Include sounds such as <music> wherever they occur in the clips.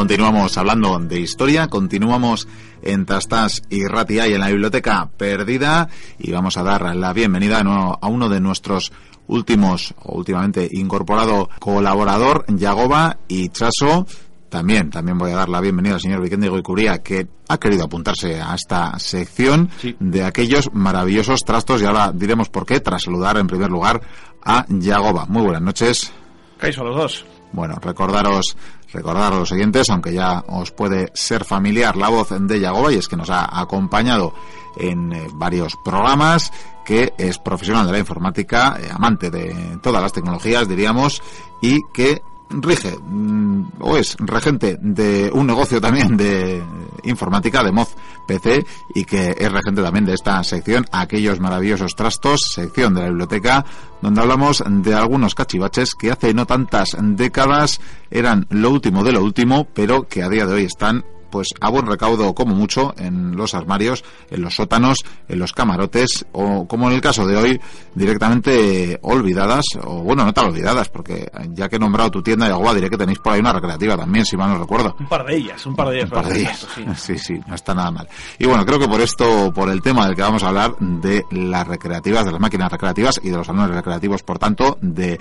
Continuamos hablando de historia, continuamos en Tastas y Ratia y en la biblioteca perdida y vamos a dar la bienvenida a uno de nuestros últimos o últimamente incorporado colaborador, Yagoba y Chaso. También, también voy a dar la bienvenida al señor Vicente Goicuría, que ha querido apuntarse a esta sección de aquellos maravillosos trastos y ahora diremos por qué, tras saludar en primer lugar a Yagoba. Muy buenas noches. ¿Qué los dos? Bueno, recordaros, recordar a los siguientes, aunque ya os puede ser familiar la voz de Yagoba y es que nos ha acompañado en eh, varios programas que es profesional de la informática, eh, amante de todas las tecnologías, diríamos, y que rige mm, o es regente de un negocio también de informática de Moz PC y que es regente también de esta sección aquellos maravillosos trastos sección de la biblioteca donde hablamos de algunos cachivaches que hace no tantas décadas eran lo último de lo último pero que a día de hoy están pues a buen recaudo como mucho en los armarios, en los sótanos, en los camarotes o como en el caso de hoy directamente olvidadas o bueno no tan olvidadas porque ya que he nombrado tu tienda de agua diré que tenéis por ahí una recreativa también si mal no recuerdo. Un par de ellas, un par de ellas. Un par de ellas. Sí. sí, no está nada mal. Y bueno creo que por esto, por el tema del que vamos a hablar de las recreativas, de las máquinas recreativas y de los salones recreativos, por tanto de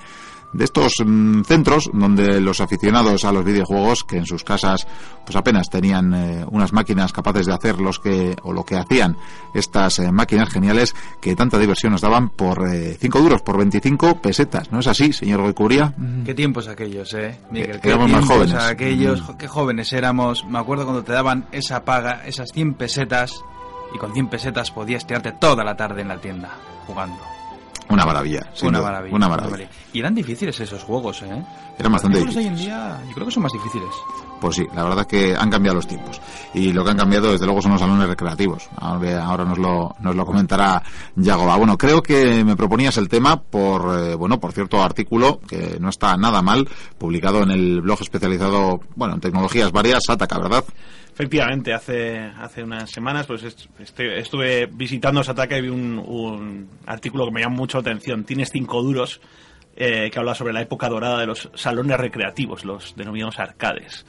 de estos mm, centros donde los aficionados a los videojuegos que en sus casas pues apenas tenían eh, unas máquinas capaces de hacer los que o lo que hacían estas eh, máquinas geniales que tanta diversión nos daban por 5 eh, duros por 25 pesetas ¿no es así señor Goycuría? Mm. qué tiempos aquellos eh Miguel qué éramos más jóvenes aquellos mm. qué jóvenes éramos me acuerdo cuando te daban esa paga esas 100 pesetas y con 100 pesetas podías tirarte toda la tarde en la tienda jugando una maravilla. Una maravilla, una maravilla. Y eran difíciles esos juegos, ¿eh? Eran bastante difíciles. hoy en día yo creo que son más difíciles. Pues sí, la verdad que han cambiado los tiempos. Y lo que han cambiado, desde luego, son los salones recreativos. Ahora nos lo, nos lo comentará Yagoba. Bueno, creo que me proponías el tema por, eh, bueno, por cierto artículo que no está nada mal, publicado en el blog especializado, bueno, en tecnologías varias, Ataca, ¿verdad? Efectivamente, hace, hace unas semanas pues estuve visitando Sataka y vi un, artículo que me llamó mucho la atención. Tienes cinco duros eh, que habla sobre la época dorada de los salones recreativos, los denominados arcades.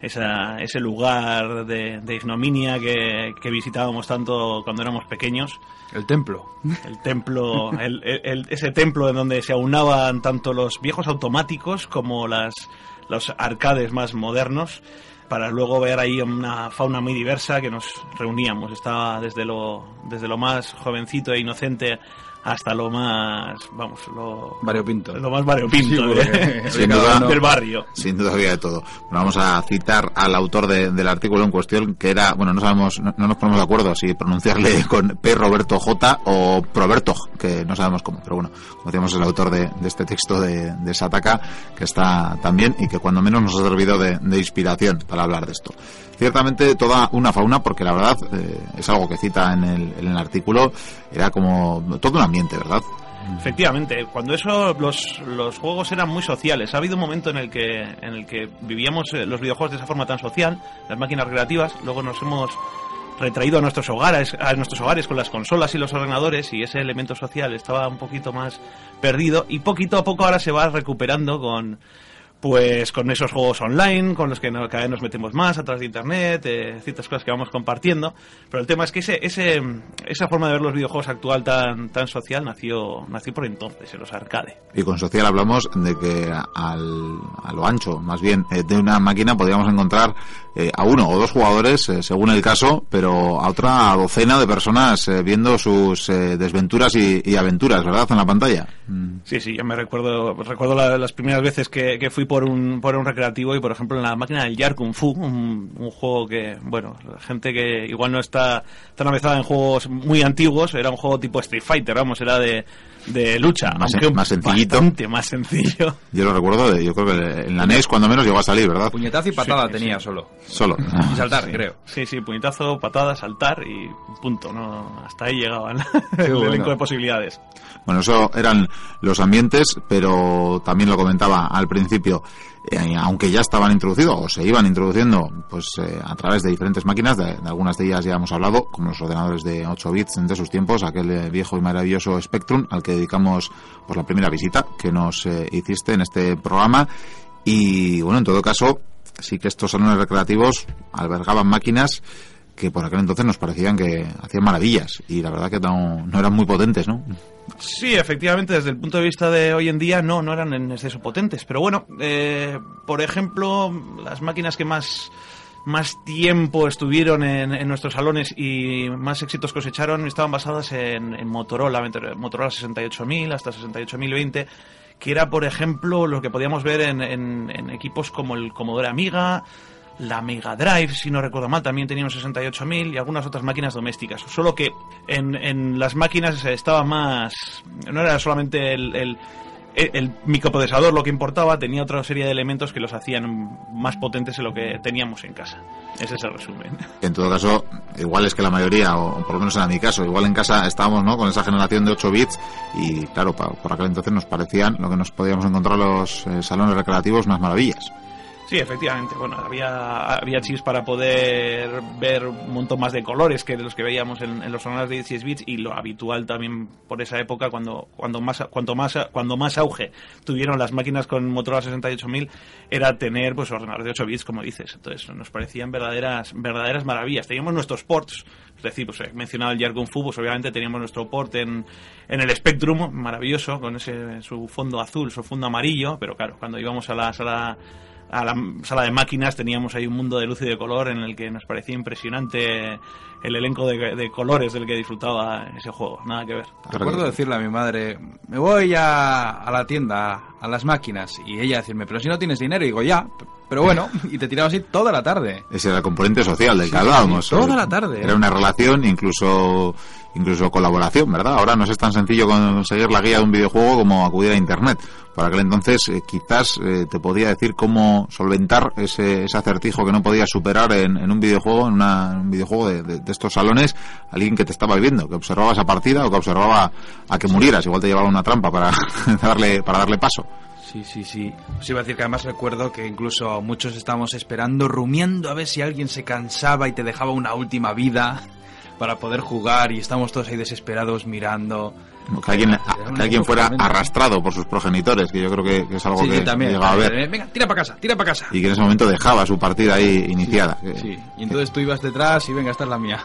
Esa, ese lugar de, ignominia que, visitábamos tanto cuando éramos pequeños. El templo. El templo, ese templo en donde se aunaban tanto los viejos automáticos como las, los arcades más modernos para luego ver ahí una fauna muy diversa que nos reuníamos. Estaba desde lo, desde lo más jovencito e inocente hasta lo más, vamos, lo variopinto, lo más variopinto del barrio. Sin duda había de todo. vamos a citar al autor del artículo en cuestión que era, bueno, no sabemos, no, nos ponemos de acuerdo si pronunciarle <laughs> con P. Roberto J o Proberto, que no sabemos cómo, pero bueno, como decíamos, es el autor de, este texto de, de, Sataka, que está también y que cuando menos nos ha servido de, inspiración para hablar de esto ciertamente toda una fauna, porque la verdad eh, es algo que cita en el, en el artículo, era como todo una ¿verdad? Efectivamente, cuando eso los, los juegos eran muy sociales, ha habido un momento en el que en el que vivíamos eh, los videojuegos de esa forma tan social, las máquinas recreativas, luego nos hemos retraído a nuestros hogares, a nuestros hogares con las consolas y los ordenadores y ese elemento social estaba un poquito más perdido y poquito a poco ahora se va recuperando con pues con esos juegos online, con los que cada vez nos metemos más a través de internet, eh, ciertas cosas que vamos compartiendo. Pero el tema es que ese, ese, esa forma de ver los videojuegos actual tan, tan social nació, nació por entonces, en los arcades. Y con social hablamos de que al, a lo ancho, más bien, eh, de una máquina podríamos encontrar eh, a uno o dos jugadores, según el caso, pero a otra docena de personas viendo sus desventuras y, aventuras, ¿verdad?, en la pantalla. Sí, sí, yo me recuerdo, recuerdo las primeras veces que, que fui por un, por un recreativo y, por ejemplo, en la máquina del Yar Kung Fu, un, juego que, bueno, gente que igual no está tan avanzada en juegos muy antiguos, era un juego tipo Street Fighter, vamos, era de, de lucha. Más, más sencillito. más sencillo. Yo lo recuerdo, yo creo que en la NES cuando menos llegó a salir, ¿verdad? Puñetazo y patada tenía solo. Solo. Y saltar, creo. Sí, sí, puñetazo, patada, saltar y punto, ¿no? Hasta ahí llegaban el <laughs> elenco de posibilidades. Bueno, eso eran los ambientes, pero también lo comentaba al principio, eh, aunque ya estaban introducidos o se iban introduciendo pues eh, a través de diferentes máquinas, de, algunas de ellas ya hemos hablado, como los ordenadores de 8 bits de sus tiempos, aquel eh, viejo y maravilloso Spectrum al que dedicamos pues la primera visita que nos hiciste en este programa Y bueno, en todo caso, sí que estos salones recreativos albergaban máquinas que por aquel entonces nos parecían que hacían maravillas y la verdad que no, no eran muy potentes, ¿no? Sí, efectivamente, desde el punto de vista de hoy en día no, no eran en exceso potentes. Pero bueno, eh, por ejemplo, las máquinas que más, más tiempo estuvieron en, nuestros salones y más éxitos cosecharon estaban basadas en, Motorola, Motorola 68000 hasta 68020 que era, por ejemplo, lo que podíamos ver en, en, equipos como el Commodore Amiga, la Mega Drive, si no recuerdo mal, también tenía un 68.000 y algunas otras máquinas domésticas. Solo que en las máquinas estaba más... No era solamente el, el, el, microprocesador lo que importaba, tenía otra serie de elementos que los hacían más potentes de lo que teníamos en casa. Ese es el resumen. En todo caso, igual es que la mayoría, o por lo menos en mi caso, igual en casa estábamos ¿no? con esa generación de 8 bits y claro, por aquel entonces nos parecían lo que nos podíamos encontrar los eh, salones recreativos unas maravillas. Sí, efectivamente. Bueno, había, había chips para poder ver un montón más de colores que los que veíamos en, los sonoras de 16 bits y lo habitual también por esa época cuando cuando más cuanto más cuando más auge tuvieron las máquinas con Motorola 68000 era tener pues ordenadores de 8 bits como dices. Entonces nos parecían verdaderas verdaderas maravillas. Teníamos nuestros ports, es decir, pues he mencionado el Jargon Fu, pues obviamente teníamos nuestro port en, en el Spectrum, maravilloso, con ese su fondo azul, su fondo amarillo, pero claro, cuando íbamos a la sala a la sala de máquinas teníamos ahí un mundo de luz y de color en el que nos parecía impresionante el elenco de, colores del que disfrutaba ese juego. Nada que ver. Recuerdo decirle a mi madre, me voy a, a la tienda, a las máquinas, y ella decirme, pero si no tienes dinero, y digo, ya, pero bueno, <laughs> y te tiraba así toda la tarde. Ese era el componente social del que hablábamos. Sí, toda la tarde. Era una relación, incluso incluso colaboración, ¿verdad? Ahora no es tan sencillo conseguir la guía de un videojuego como acudir a Internet. Para aquel entonces eh, quizás eh, te podía decir cómo solventar ese, ese acertijo que no podías superar en, en un videojuego, en, una, en un videojuego de, de, de, estos salones, alguien que te estaba viendo, que observaba esa partida o que observaba a que murieras, igual te llevaba una trampa para <laughs> darle, para darle paso. Sí, sí, sí. Os iba a decir que además recuerdo que incluso muchos estábamos esperando, rumiando a ver si alguien se cansaba y te dejaba una última vida para poder jugar y estamos todos ahí desesperados mirando. Que alguien, que alguien fuera arrastrado por sus progenitores, que yo creo que, que es algo sí, que también, llegaba a ver. Venga, tira para casa, tira para casa. Y que en ese momento dejaba su partida ahí iniciada. Sí, sí. y entonces tú ibas detrás y venga, esta es la mía.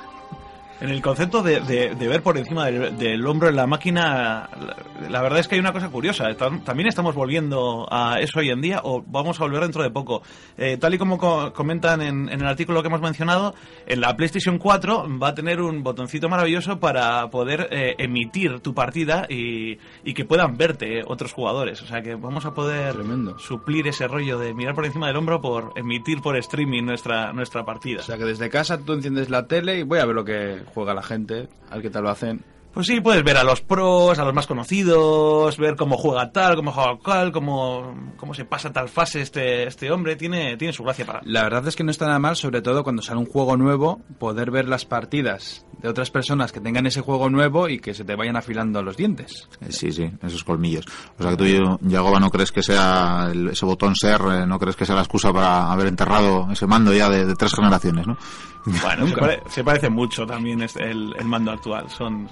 En el concepto de, de, de ver por encima del, del, hombro en la máquina, la, la, verdad es que hay una cosa curiosa. También estamos volviendo a eso hoy en día, o vamos a volver dentro de poco. Eh, tal y como co comentan en, en, el artículo que hemos mencionado, en la PlayStation 4 va a tener un botoncito maravilloso para poder eh, emitir tu partida y, y, que puedan verte otros jugadores. O sea que vamos a poder Tremendo. suplir ese rollo de mirar por encima del hombro por emitir por streaming nuestra, nuestra partida. O sea que desde casa tú enciendes la tele y voy a ver lo que juega la gente, al que tal lo hacen. Pues sí, puedes ver a los pros, a los más conocidos, ver cómo juega tal, cómo juega cual, cómo, cómo se pasa tal fase este, este hombre. Tiene, tiene su gracia para. La verdad es que no está nada mal, sobre todo cuando sale un juego nuevo, poder ver las partidas de otras personas que tengan ese juego nuevo y que se te vayan afilando los dientes. Sí, sí, esos colmillos. O sea que tú, Yagoba, no crees que sea el, ese botón ser, eh, no crees que sea la excusa para haber enterrado ese mando ya de, de tres generaciones, ¿no? Bueno, <laughs> se, pare, se, parece mucho también este, el, el mando actual. Son,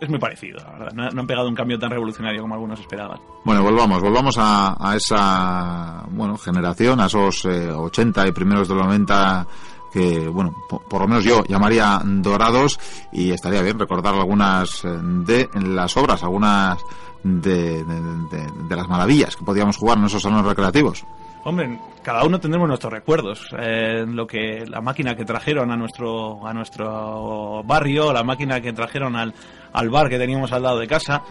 es muy parecido, la verdad. No, han pegado un cambio tan revolucionario como algunos esperaban. Bueno, volvamos, volvamos a, a esa bueno generación, a esos eh, 80 y primeros de los 90 que, bueno, por, lo menos yo llamaría dorados y estaría bien recordar algunas eh, de las obras, algunas de, de las maravillas que podíamos jugar en esos salones recreativos. Hombre, cada uno tendremos nuestros recuerdos. Eh, lo que la máquina que trajeron a nuestro a nuestro barrio, la máquina que trajeron al, al bar que teníamos al lado de casa.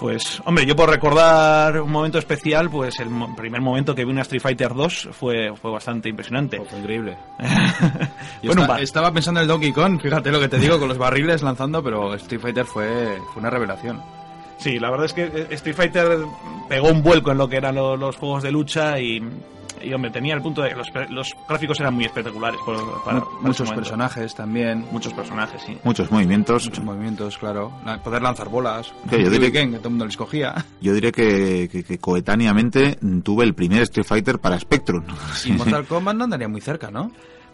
Pues, hombre, yo por recordar un momento especial, pues el primer momento que vi una Street Fighter 2 fue, fue bastante impresionante. Oh, fue increíble. <laughs> bueno, está, estaba pensando en el Donkey Kong, fíjate lo que te digo, con los barriles lanzando, pero Street Fighter fue, fue una revelación. Sí, la verdad es que Street Fighter pegó un vuelco en lo que eran los, los juegos de lucha y, y, hombre, tenía el punto de que los, los gráficos eran muy espectaculares. Por, para, muchos para personajes también. Muchos personajes, sí. Muchos movimientos. Muchos movimientos, claro. Poder lanzar bolas. Sí, yo diría que, que todo el mundo les cogía. <laughs> Yo diré que, que, que, coetáneamente tuve el primer Street Fighter para Spectrum. Y Mortal <laughs> Kombat no andaría muy cerca, ¿no?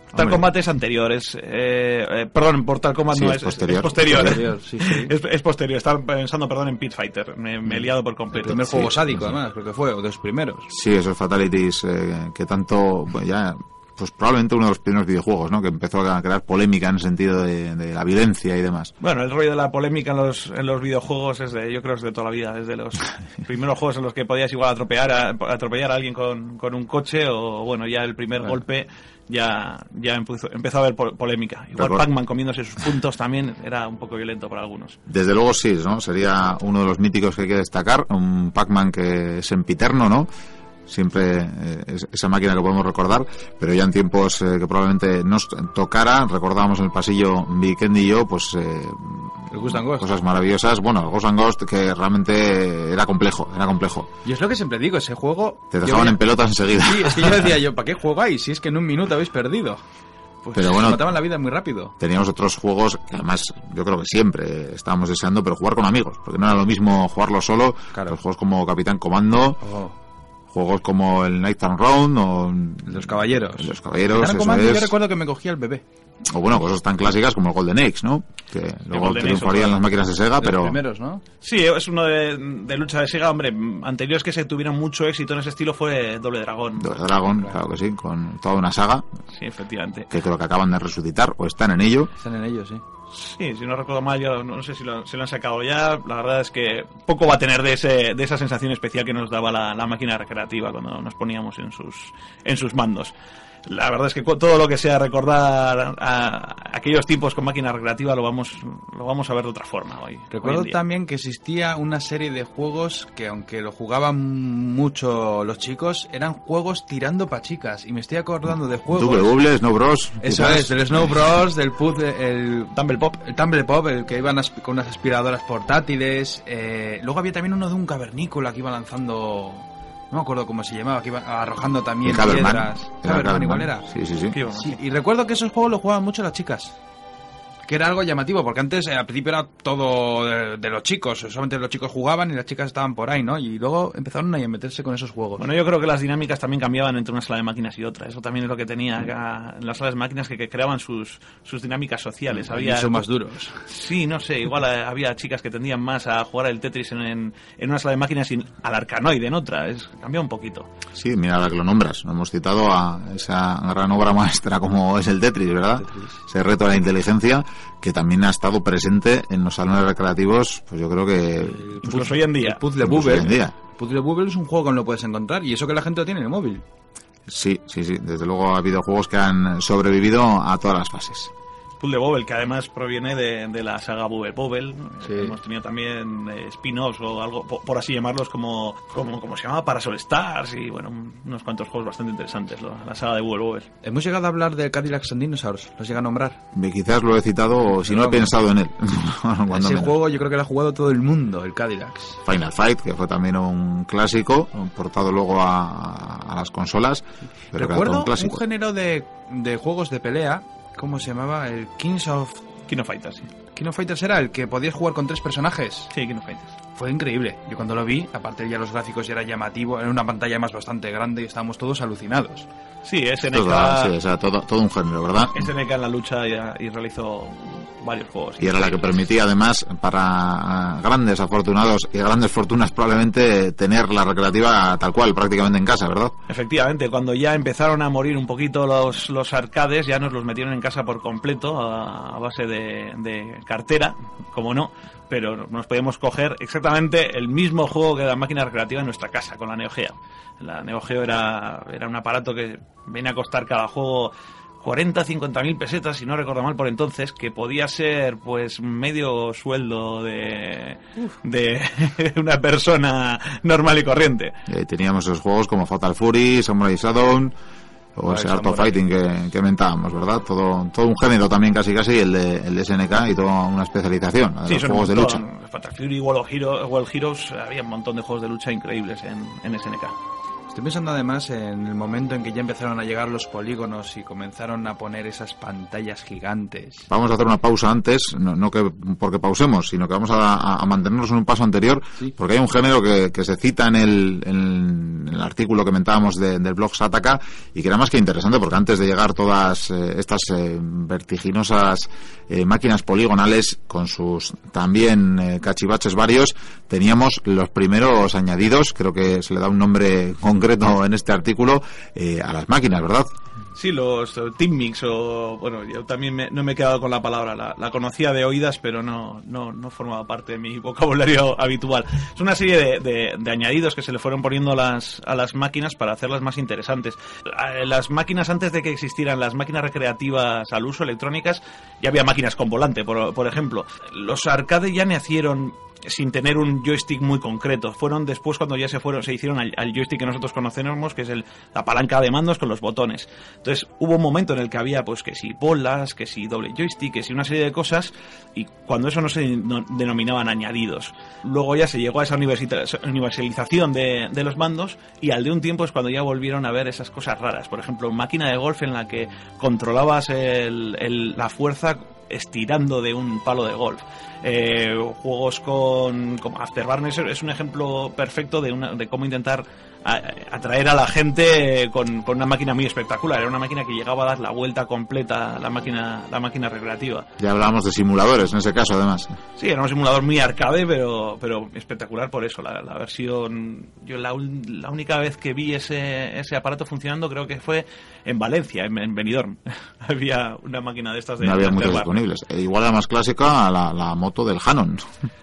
Mortal Hombre. Kombat es anterior, es... eh, eh, perdón, Mortal Kombat Sí, no es es, posterior. es posterior. Posterior, sí, sí. <laughs> Es, es posterior, estaba pensando, perdón, en Pit Fighter. Me, me he liado por El completo. primer Sí, juego sádico, sí. además, creo que fue, o de los primeros. Sí, esos Fatalities eh, que tanto, pues ya, pues probablemente uno de los primeros videojuegos, ¿no? Que empezó a crear polémica en el sentido de, de la violencia y demás. Bueno, el rollo de la polémica en los, en los videojuegos es de, yo creo es de toda la vida, desde los <laughs> primeros juegos en los que podías igual atropellar a, atropellar a alguien con, con un coche o bueno, ya el primer golpe ya, ya empezó, empezó a haber po- polémica. Igual. Pac-Man comiéndose sus puntos también era un poco violento para algunos. Desde luego sí, ¿no? Sería uno de los míticos que hay que destacar, un Pac-Man que es sempiterno, ¿no? Siempre eh, es- esa máquina que podemos recordar, pero ya en tiempos eh, que probablemente nos tocara, recordábamos en el pasillo Weekend y yo, pues eh, El Ghost and Ghost. cosas maravillosas. Bueno, Ghost and Ghost que realmente era complejo, era complejo. Y es lo que siempre digo, ese juego... Te dejaban en pelotas enseguida. Sí, es que yo decía yo, <laughs> ¿para qué jugáis? Si es que en un minuto habéis perdido. Pues Pero bueno- mataban la vida muy rápido. Teníamos otros juegos que además yo creo que siempre estábamos deseando, pero jugar con amigos, porque no era lo mismo jugarlo solo. Claro. Los juegos como Capitán Comando, Oh, juegos como el Night and Round o los caballeros. los caballeros, eso comando, es. yo recuerdo que me cogía el bebé. O bueno, cosas tan clásicas como el Golden Axe, ¿no? Que luego triunfarían las máquinas de Sega, de los pero primeros, ¿no? Sí, es uno de, de lucha de Sega, hombre, anteriores que se tuvieron mucho éxito en ese estilo fue Doble Dragón. Double Dragon, claro que sí, con toda una saga Sí, efectivamente. que creo que acaban de resucitar o están en ello. Están en ellos, sí. Sí, si no recuerdo mal, yo no sé si lo, si lo han sacado ya. La verdad es que poco va a tener de, ese, de esa sensación especial que nos daba la, la máquina recreativa cuando nos poníamos en sus, en sus mandos. La verdad es que todo lo que sea recordar a, aquellos tiempos con máquina recreativa lo vamos, lo vamos a ver de otra forma hoy. Recuerdo también que existía una serie de juegos que, aunque lo jugaban mucho los chicos, eran juegos tirando pa' chicas. Y me estoy acordando de juegos. Double Bubble, Snow Bros. Eso es, del Snow Bros, del puzzle, el Tumble Pop. el Tumble Pop, el que iban con unas aspiradoras portátiles. eh, luego había también uno de un cavernícola que iba lanzando. No me acuerdo cómo se llamaba, que iba arrojando también piedras. Era igual era. Sí, sí. Sí, y recuerdo que esos juegos los jugaban mucho las chicas. Que era algo llamativo, porque antes eh, al principio era todo de, de los chicos, solamente los chicos jugaban y las chicas estaban por ahí, ¿no? Y luego empezaron ahí a meterse con esos juegos. Bueno, yo creo que las dinámicas también cambiaban entre una sala de máquinas y otra. Eso también es lo que tenía acá en las salas de máquinas que, que creaban sus, sus dinámicas sociales. Había son más duros. Sí, no sé, igual eh, había chicas que tendían más a jugar al Tetris en, en, en una sala de máquinas y al Arcanoid en otra. Es, cambia un poquito. Sí, mira ahora que lo nombras. No hemos citado a esa gran obra maestra como es el Tetris, ¿verdad? Ese reto de la inteligencia que también ha estado presente en los salones recreativos, pues yo creo que Incluso hoy en día. El Puzzle Incluso hoy en Bubble. día. Puzzle Bubble es un juego que no lo puedes encontrar y eso que la gente lo tiene en el móvil. sí, sí, sí. Desde luego ha habido juegos que han sobrevivido a todas las fases. Puzzle Bobble, que además proviene de, de la saga Bubble Bobble. Sí. Hemos tenido también eh, spin-offs o algo, po- por, así llamarlos, como, como, como se llamaba, Parasol Stars y bueno, unos cuantos juegos bastante interesantes, lo- la saga de Bubble Bobble. Hemos llegado a hablar de Cadillacs and Dinosaurs, los llega a nombrar. Me- Quizás lo he citado o si no he pensado en él. <laughs> Ese menos. juego yo creo que lo ha jugado todo el mundo, el Cadillacs. Final Fight, que fue también un clásico, portado luego a, a las consolas. Pero Recuerdo un un género de, de juegos de pelea, ¿cómo se llamaba? El Kings of... Kino Fighters, sí. King of Fighters era el que podías jugar con tres personajes. Sí, Kino Fighters. Fue increíble. Yo cuando lo vi, aparte ya los gráficos ya era llamativo, era una pantalla más bastante grande y estábamos todos alucinados. Sí, SNK, Todo, sí, o sea, todo, todo un género, ¿verdad? SNK en la lucha y, y realizó varios juegos. Y era la que permitía además para grandes afortunados y grandes fortunas probablemente tener la recreativa tal cual, prácticamente en casa, ¿verdad? Efectivamente, cuando ya empezaron a morir un poquito los, los arcades, ya nos los metieron en casa por completo a, a base de, de cartera, como no, pero nos podíamos coger exactamente el mismo juego que la máquina recreativa en nuestra casa, con la Neo Geo. La Neo Geo era, era un aparato que venía a costar cada juego 40, 50 mil pesetas, si no recuerdo mal por entonces, que podía ser pues medio sueldo de, de <laughs> una persona normal y corriente. Eh, teníamos esos juegos como Fatal Fury, Samurai Shodown o ese Art of. Fighting que, que mentábamos, ¿verdad? Todo, todo un género también casi casi, el de, el de SNK y toda una especialización, de los juegos de lucha. Fatal Fury, World of Hero- World Heroes, había un montón de juegos de lucha increíbles en, en SNK. Estoy pensando además en el momento en que ya empezaron a llegar los polígonos y comenzaron a poner esas pantallas gigantes. Vamos a hacer una pausa antes, no, no que porque pausemos, sino que vamos a, a mantenernos en un paso anterior, Sí. porque hay un género que, que se cita en el, en el artículo que comentábamos de- del blog Sataka y que era más que interesante, porque antes de llegar todas eh, estas eh, vertiginosas eh, máquinas poligonales con sus también cachivaches varios, teníamos los primeros añadidos, creo que se le da un nombre concreto en este artículo, eh, a las máquinas, ¿verdad? Sí, los eh, Team Mix o bueno, yo también me- no me he quedado con la palabra, la, la conocía de oídas, pero no, no, no formaba parte de mi <laughs> vocabulario habitual. Es una serie de, de- de añadidos que se le fueron poniendo a las, a las máquinas para hacerlas más interesantes. Eh, Las máquinas antes de que existieran las máquinas recreativas al uso electrónicas, ya había máquinas con volante, por, por ejemplo. Los arcade ya nacieron sin tener un joystick muy concreto. Fueron después cuando ya se fueron, se hicieron al, joystick que nosotros conocemos, que es el, la palanca de mandos con los botones. Entonces hubo un momento en el que había pues que si bolas, que si doble joystick, que si una serie de cosas, y cuando eso no se no- denominaban añadidos. Luego ya se llegó a esa universalización de, los mandos, y al de un tiempo es cuando ya volvieron a ver esas cosas raras. Por ejemplo, máquina de golf en la que controlabas el- la fuerza estirando de un palo de golf. Eh, juegos con como Afterburner es- un ejemplo perfecto de, una, de cómo intentar atraer a la gente con, con una máquina muy espectacular. Era una máquina que llegaba a dar la vuelta completa a la máquina, la máquina recreativa. Ya hablábamos de simuladores en ese caso, además. Sí, era un simulador muy arcade, pero, pero espectacular por eso. La, la versión. Yo la, la única vez que vi ese, ese aparato funcionando creo que fue en Valencia, en, en Benidorm. <laughs> Había una máquina de estas de. no había muchas disponibles. E igual la más clásica, la, la moto del Hanon.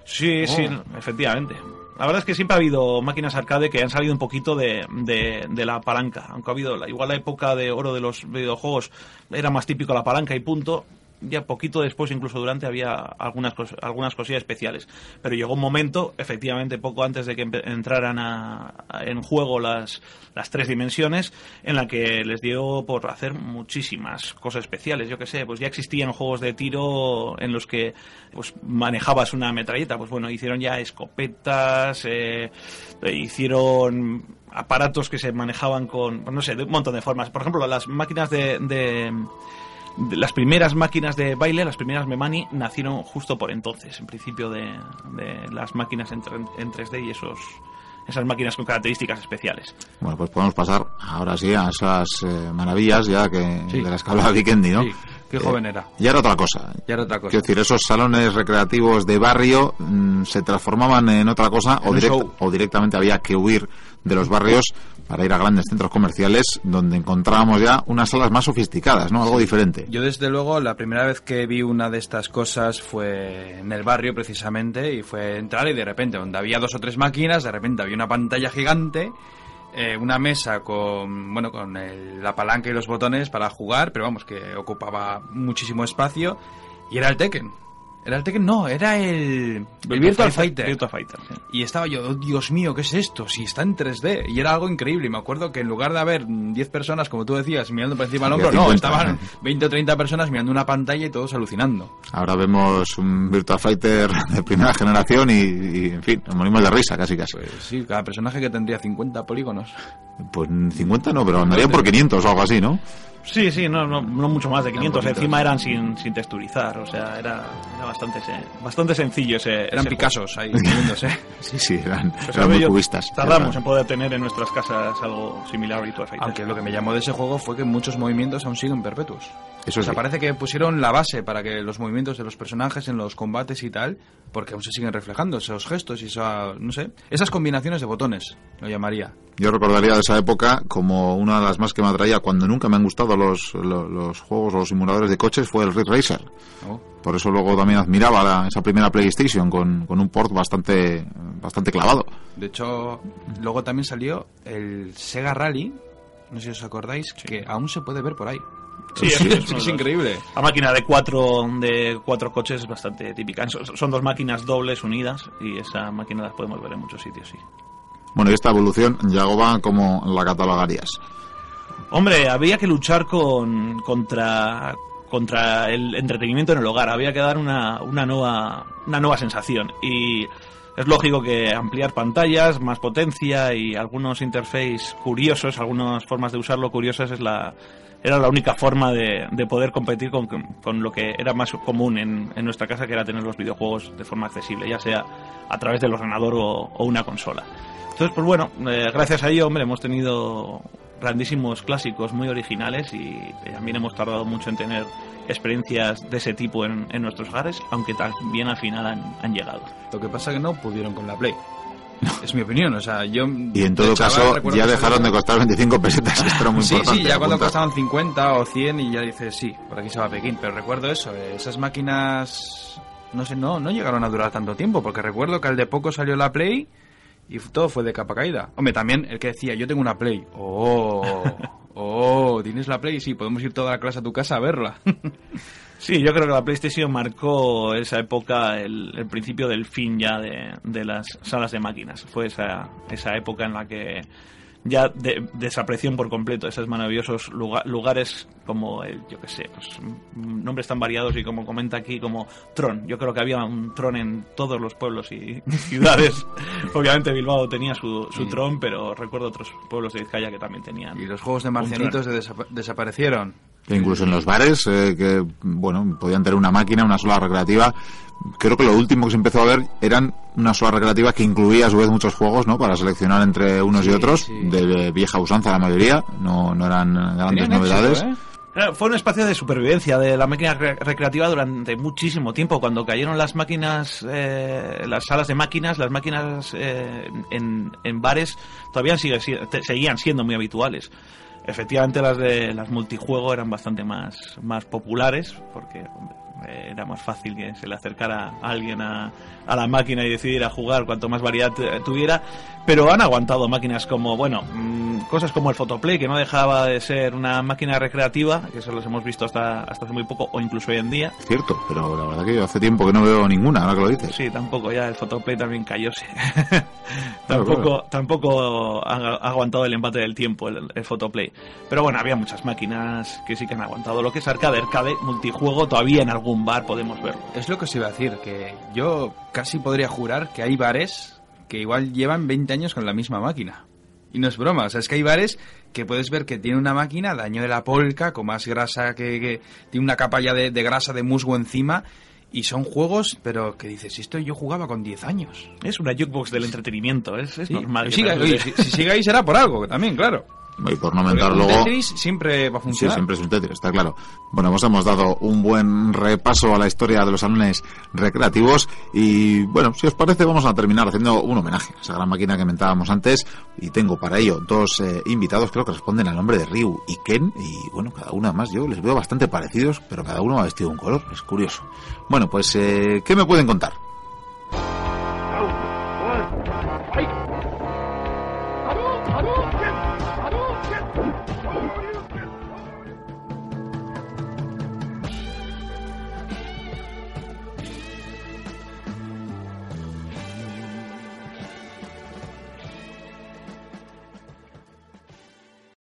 Sí, sí, efectivamente. La verdad es que siempre ha habido máquinas arcade que han salido un poquito de, de, de la palanca. Aunque ha habido, igual la época de oro de los videojuegos era más típico la palanca y punto. Ya poquito después, incluso durante, había algunas, cos- algunas cosillas especiales. Pero llegó un momento, efectivamente, poco antes de que entraran a- en juego las, las tres dimensiones, en la que les dio por hacer muchísimas cosas especiales. Yo que sé, pues ya existían juegos de tiro en los que pues manejabas una metralleta. Pues bueno, hicieron ya escopetas, eh, hicieron aparatos que se manejaban con, no sé, de un montón de formas. Por ejemplo, las máquinas de- de- las primeras máquinas de baile, las primeras Memani, nacieron justo por entonces, en principio de, de las máquinas en, en 3D y esos esas máquinas con características especiales. Bueno, pues podemos pasar ahora sí a esas eh, maravillas ya que Sí. de las que hablaba Vikendi, ¿no? Sí, qué joven era. Ya era otra cosa. Ya era otra cosa. Quiero decir, esos salones recreativos de barrio mm, se transformaban en otra cosa En o, direct- o directamente había que huir de los barrios para ir a grandes centros comerciales donde encontrábamos ya unas salas más sofisticadas, ¿no? Algo diferente. Yo desde luego la primera vez que vi una de estas cosas fue en el barrio precisamente y fue entrar y de repente donde había dos o tres máquinas, de repente había una pantalla gigante, eh, una mesa con bueno con el- la palanca y los botones para jugar, pero vamos que ocupaba muchísimo espacio y era el Tekken. Era el Tekken, no, era el, el Virtual Fighter. Virtua Fighter, sí. Y estaba yo, "Oh, Dios mío, ¿qué es esto? Si está en 3D. Y era algo increíble. Y me acuerdo que en lugar de haber mm, 10 personas, como tú decías, mirando por encima del hombro, no, 50, estaban ¿no? 20 o 30 personas mirando una pantalla y todos alucinando. Ahora vemos un Virtua Fighter <laughs> de primera generación y, y, en fin, nos morimos de risa casi casi. Pues sí, cada personaje que tendría 50 polígonos. Pues 50 no, pero andarían por 500 o algo así, ¿no? Sí, sí, no, no, no mucho más de 500. poquitos. Encima eran sin, sin texturizar, o sea, era, era bastante, se- bastante sencillo ese. Eran ese Picassos ahí, <laughs> moviéndose. Sí, sí, eran. Pues, eran muy yo- cubistas. Tardamos en poder tener en nuestras casas algo similar a Virtua Fighter. Aunque lo que me llamó de ese juego fue que muchos movimientos aún siguen perpetuos. Eso O sea, sí. parece que pusieron la base para que los movimientos de los personajes en los combates y tal, porque aún se siguen reflejando esos gestos y esa, no sé, esas combinaciones de botones, lo llamaría. Yo recordaría de esa época como una de las más que me atraía cuando nunca me han gustado los, los, los juegos o los simuladores de coches fue el Ridge Racer. ¿no? Por eso luego también admiraba la- esa primera PlayStation con, con un port bastante, bastante clavado. De hecho, luego también salió el Sega Rally, no sé si os acordáis, que aún se puede ver por ahí. Sí, Sí, es, increíble. La máquina de cuatro, de cuatro coches es bastante típica. Son, son dos máquinas dobles unidas y esa máquina las podemos ver en muchos sitios, sí. Bueno, y esta evolución, Yagoba, ¿cómo la catalogarías? Hombre, había que luchar con, contra, contra el entretenimiento en el hogar. Había que dar una, una, nueva, una nueva sensación. Y es lógico que ampliar pantallas, más potencia y algunos interfaces curiosos, algunas formas de usarlo curiosas es la, era la única forma de, de poder competir con, con, lo que era más común en, en, nuestra casa, que era tener los videojuegos de forma accesible, ya sea a través del ordenador o, o una consola. Entonces, pues bueno, eh, gracias a ello, hombre, hemos tenido grandísimos clásicos muy originales y también hemos tardado mucho en tener experiencias de ese tipo en, en nuestros hogares, aunque también al final han, han, llegado. Lo que pasa es que no pudieron con la Play. Es mi opinión, o sea, yo... Y en todo caso, ya dejaron de costar 25 pesetas, esto era muy sí, importante. Sí, ya cuando costaban 50 o 100 y ya dices, sí, por aquí se va Pekín. Pero recuerdo eso, esas máquinas, no sé, no, no llegaron a durar tanto tiempo, porque recuerdo que al de poco salió la Play y todo fue de capa caída. Hombre, también el que decía, yo tengo una Play. Oh, <laughs> oh, ¿tienes la Play? Sí, podemos ir toda la clase a tu casa a verla. <laughs> Sí, yo creo que la PlayStation marcó esa época, el, el principio del fin ya de, de, las salas de máquinas. Fue esa, esa época en la que ya de, por completo esos maravillosos lugar, lugares como, el, yo que sé, pues, nombres tan variados y como comenta aquí, como Tron. Yo creo que había un Tron en todos los pueblos y <laughs> ciudades. <laughs> Obviamente Bilbao tenía su, su sí. Tron, pero recuerdo otros pueblos de Vizcaya que también tenían. Y los juegos de marcianitos de desap desaparecieron. Incluso en los bares, eh, que, bueno, podían tener una máquina, una sola recreativa. Creo que lo último que se empezó a ver eran una sola recreativa que incluía a su vez muchos juegos, ¿no? Para seleccionar entre unos sí, y otros, sí. de vieja usanza la mayoría, no, no eran grandes novedades. Éxito, ¿eh? Fue un espacio de supervivencia de la máquina recreativa durante muchísimo tiempo. Cuando cayeron las máquinas, eh, las salas de máquinas, las máquinas eh, en, en, bares todavía sigue, seguían siendo muy habituales efectivamente las de las multijuego eran bastante más, más populares porque era más fácil que se le acercara a alguien a, a, la máquina y decidir a jugar cuanto más variedad tuviera. Pero han aguantado máquinas como bueno mmm, cosas como el Photoplay que no dejaba de ser una máquina recreativa que eso los hemos visto hasta, hasta hace muy poco o incluso hoy en día. Cierto pero la verdad que yo hace tiempo que no veo ninguna ahora que lo dices. Sí tampoco ya el Photoplay también cayóse <laughs> tampoco claro, tampoco ha, ha, aguantado el empate del tiempo el, el Photoplay. Pero bueno había muchas máquinas que sí que han aguantado. Lo que es arcade arcade multijuego todavía en algún bar podemos verlo es lo que os iba a decir que yo casi podría jurar que hay bares que igual llevan 20 años con la misma máquina. Y no es broma, o sea, es que hay bares que puedes ver que tiene una máquina de año de la polca, con más grasa que, que tiene una capa ya de, de, grasa de musgo encima. Y son juegos, pero que dices, esto yo jugaba con 10 años. Es una jukebox del entretenimiento, es, es sí. normal. Siga, oye, si, si sigue ahí será por algo, también, claro. Y por no mentar luego. Tetris siempre va a funcionar. Sí, siempre es un Tetris, está claro. Bueno, pues hemos dado un buen repaso a la historia de los salones recreativos. Y bueno, si os parece, vamos a terminar haciendo un homenaje a esa gran máquina que comentábamos antes. Y tengo para ello dos eh, invitados, creo que responden al nombre de Ryu y Ken. Y bueno, cada uno más yo les veo bastante parecidos, pero cada uno ha vestido un color, es curioso. Bueno, pues, eh, ¿qué me pueden contar?